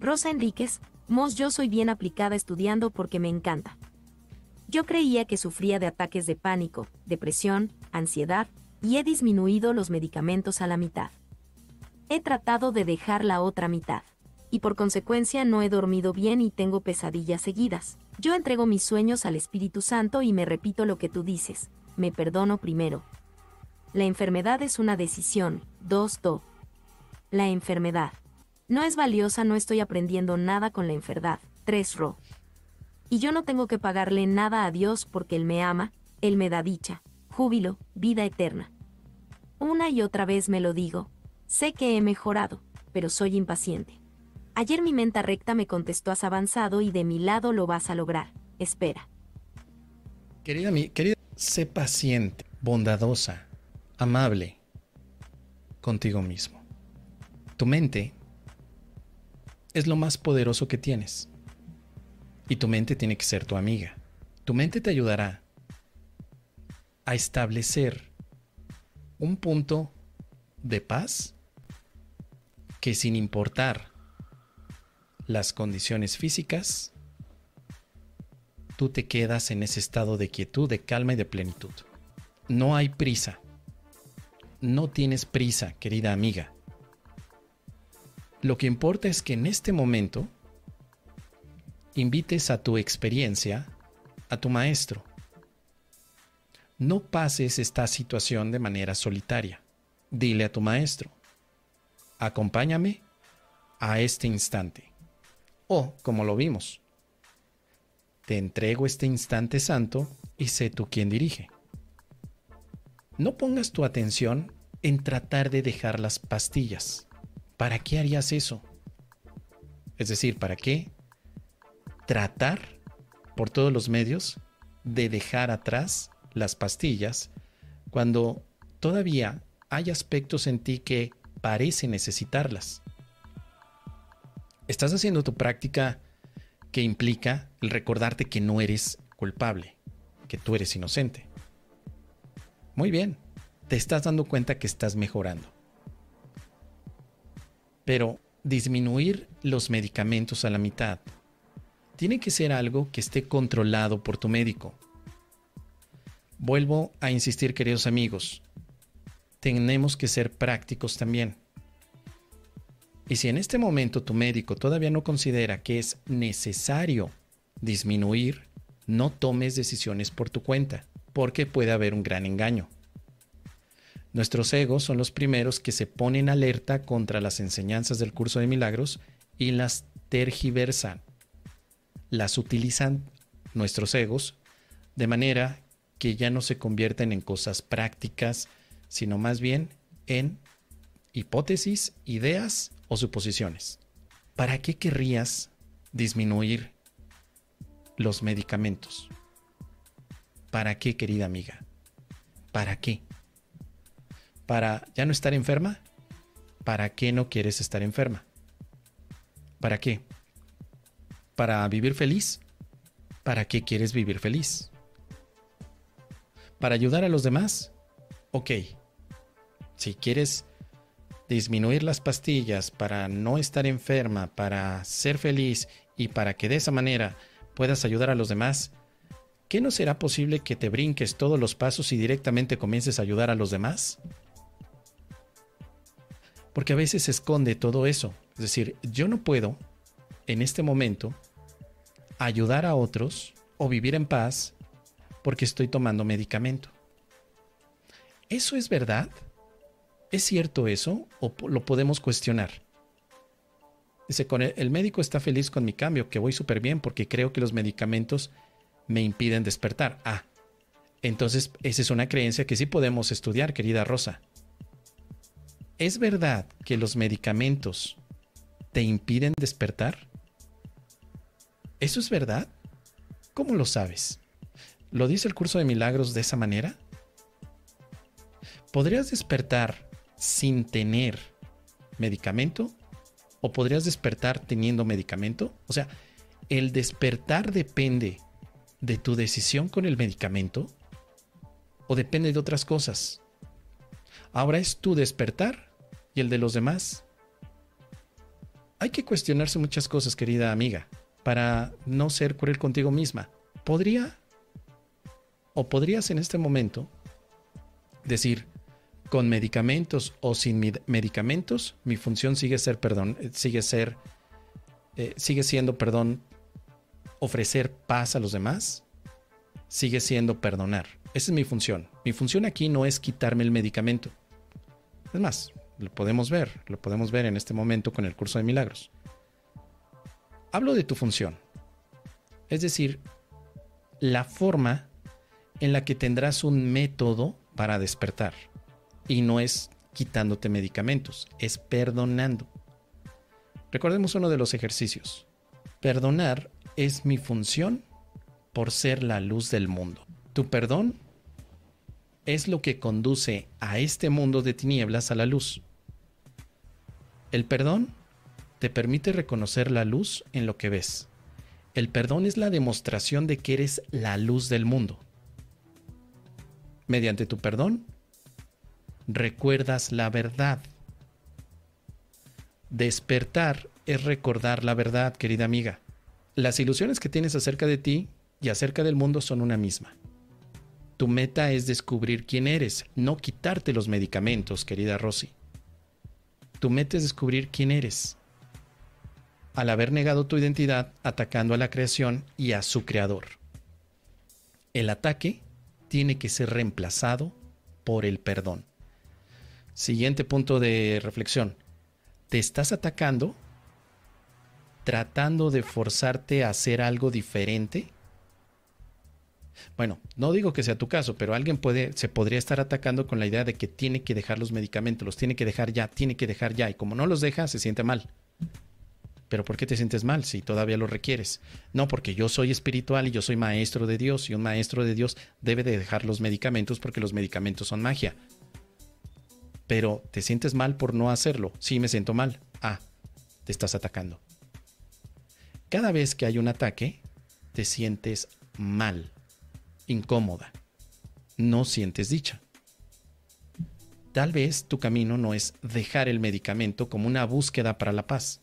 Rosa Enríquez, Mos yo soy bien aplicada estudiando porque me encanta. Yo creía que sufría de ataques de pánico, depresión, ansiedad, y he disminuido los medicamentos a la mitad. He tratado de dejar la otra mitad. Y por consecuencia no he dormido bien y tengo pesadillas seguidas. Yo entrego mis sueños al Espíritu Santo y me repito lo que tú dices. Me perdono primero. La enfermedad es una decisión. 2. Do. La enfermedad. No es valiosa, no estoy aprendiendo nada con la enfermedad. 3. Ro. Y yo no tengo que pagarle nada a Dios porque Él me ama, Él me da dicha, júbilo, vida eterna. Una y otra vez me lo digo. Sé que he mejorado, pero soy impaciente. Ayer mi mente recta me contestó has avanzado y de mi lado lo vas a lograr. Espera. Querida, mi, querida, sé paciente, bondadosa, amable contigo mismo. Tu mente es lo más poderoso que tienes. Y tu mente tiene que ser tu amiga. Tu mente te ayudará a establecer un punto de paz que sin importar las condiciones físicas, tú te quedas en ese estado de quietud, de calma y de plenitud. No hay prisa. No tienes prisa, querida amiga. Lo que importa es que en este momento invites a tu experiencia a tu maestro. No pases esta situación de manera solitaria. Dile a tu maestro, acompáñame a este instante. O, como lo vimos, te entrego este instante santo y sé tú quien dirige. No pongas tu atención en tratar de dejar las pastillas. ¿Para qué harías eso? Es decir, ¿para qué tratar por todos los medios de dejar atrás las pastillas cuando todavía hay aspectos en ti que parecen necesitarlas? Estás haciendo tu práctica que implica el recordarte que no eres culpable, que tú eres inocente. Muy bien, te estás dando cuenta que estás mejorando. Pero disminuir los medicamentos a la mitad tiene que ser algo que esté controlado por tu médico. Vuelvo a insistir, queridos amigos, tenemos que ser prácticos también. Y si en este momento tu médico todavía no considera que es necesario disminuir, no tomes decisiones por tu cuenta, porque puede haber un gran engaño. Nuestros egos son los primeros que se ponen alerta contra las enseñanzas del curso de milagros y las tergiversan. Las utilizan nuestros egos de manera que ya no se convierten en cosas prácticas, sino más bien en hipótesis, ideas o suposiciones. ¿Para qué querrías disminuir los medicamentos? ¿Para qué, querida amiga? ¿Para qué? ¿Para ya no estar enferma? ¿Para qué no quieres estar enferma? ¿Para qué? ¿Para vivir feliz? ¿Para qué quieres vivir feliz? ¿Para ayudar a los demás? Ok. Si quieres disminuir las pastillas para no estar enferma, para ser feliz y para que de esa manera puedas ayudar a los demás, ¿qué no será posible que te brinques todos los pasos y directamente comiences a ayudar a los demás? Porque a veces se esconde todo eso. Es decir, yo no puedo en este momento ayudar a otros o vivir en paz porque estoy tomando medicamento. ¿Eso es verdad? ¿Es cierto eso o lo podemos cuestionar? Dice, con el, médico está feliz con mi cambio, que voy súper bien porque creo que los medicamentos me impiden despertar. Ah, entonces esa es una creencia que sí podemos estudiar, querida Rosa. ¿Es verdad que los medicamentos te impiden despertar? ¿Eso es verdad? ¿Cómo lo sabes? ¿Lo dice el curso de milagros de esa manera? ¿Podrías despertar sin tener medicamento o podrías despertar teniendo medicamento. O sea, el despertar depende de tu decisión con el medicamento o depende de otras cosas. Ahora es tu despertar y el de los demás. hay que cuestionarse muchas cosas, querida amiga, para no ser cruel contigo misma. ¿Podría o podrías en este momento decir, con medicamentos o sin medicamentos, mi función sigue ser perdón, eh, sigue ser, eh, sigue siendo, perdón, ofrecer paz a los demás, sigue siendo perdonar. Esa es mi función. Mi función aquí no es quitarme el medicamento. Es más, lo podemos ver, lo podemos ver en este momento con el curso de milagros. Hablo de tu función. Es decir, la forma en la que tendrás un método para despertar. Y no es quitándote medicamentos, es perdonando. Recordemos uno de los ejercicios. Perdonar es mi función por ser la luz del mundo. Tu perdón es lo que conduce a este mundo de tinieblas a la luz. El perdón te permite reconocer la luz en lo que ves. El perdón es la demostración de que eres la luz del mundo. Mediante tu perdón, recuerdas la verdad. Despertar es recordar la verdad, querida amiga. Las ilusiones que tienes acerca de ti y acerca del mundo son una misma. Tu meta es descubrir quién eres, no quitarte los medicamentos, querida Rosy. Tu meta es descubrir quién eres. Al haber negado tu identidad, atacando a la creación y a su creador. El ataque tiene que ser reemplazado por el perdón. Siguiente punto de reflexión. ¿Te estás atacando? ¿Tratando de forzarte a hacer algo diferente? Bueno, no digo que sea tu caso, pero alguien puede, se podría estar atacando con la idea de que tiene que dejar los medicamentos, los tiene que dejar ya, tiene que dejar ya, y como no los deja, se siente mal. Pero ¿por qué te sientes mal si todavía lo requieres? No, porque yo soy espiritual y yo soy maestro de Dios y un maestro de Dios debe de dejar los medicamentos porque los medicamentos son magia. Pero ¿te sientes mal por no hacerlo? Sí, me siento mal. Ah, te estás atacando. Cada vez que hay un ataque, te sientes mal, incómoda. No sientes dicha. Tal vez tu camino no es dejar el medicamento como una búsqueda para la paz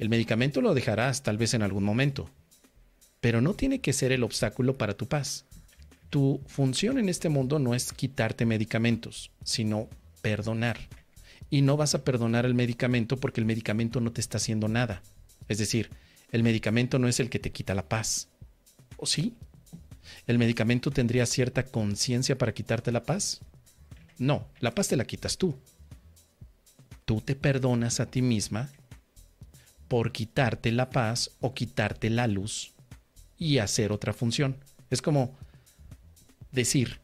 el medicamento lo dejarás tal vez en algún momento, pero no tiene que ser el obstáculo para tu paz. Tu función en este mundo no es quitarte medicamentos, sino perdonar. Y no vas a perdonar el medicamento porque el medicamento no te está haciendo nada. Es decir, el medicamento no es el que te quita la paz. ¿O sí? ¿El medicamento tendría cierta conciencia para quitarte la paz? No, la paz te la quitas tú. Tú te perdonas a ti misma por quitarte la paz o quitarte la luz y hacer otra función. Es como decir,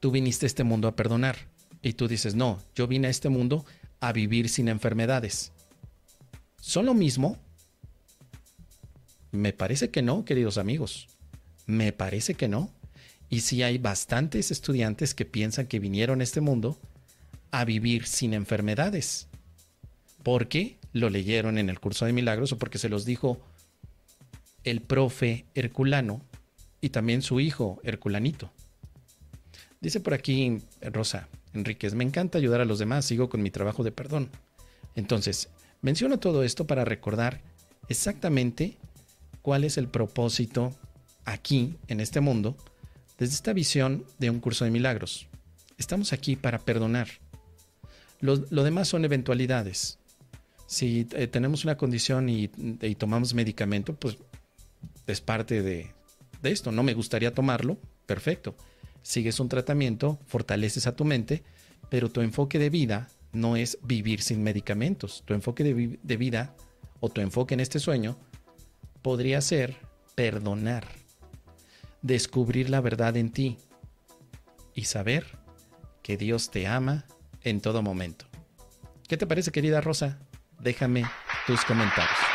tú viniste a este mundo a perdonar y tú dices, no, yo vine a este mundo a vivir sin enfermedades. ¿Son lo mismo? Me parece que no, queridos amigos. Me parece que no. Y si hay bastantes estudiantes que piensan que vinieron a este mundo a vivir sin enfermedades. ¿Por qué? lo leyeron en el curso de milagros o porque se los dijo el profe Herculano y también su hijo Herculanito. Dice por aquí Rosa Enríquez, me encanta ayudar a los demás, sigo con mi trabajo de perdón. Entonces, menciono todo esto para recordar exactamente cuál es el propósito aquí, en este mundo, desde esta visión de un curso de milagros. Estamos aquí para perdonar. Lo, demás son eventualidades si eh, tenemos una condición y, tomamos medicamento, pues es parte de, esto. No me gustaría tomarlo, perfecto. Sigues un tratamiento, fortaleces a tu mente, pero tu enfoque de vida no es vivir sin medicamentos. Tu enfoque de, de vida o tu enfoque en este sueño podría ser perdonar, descubrir la verdad en ti y saber que Dios te ama en todo momento. ¿Qué te parece, querida Rosa? déjame tus comentarios.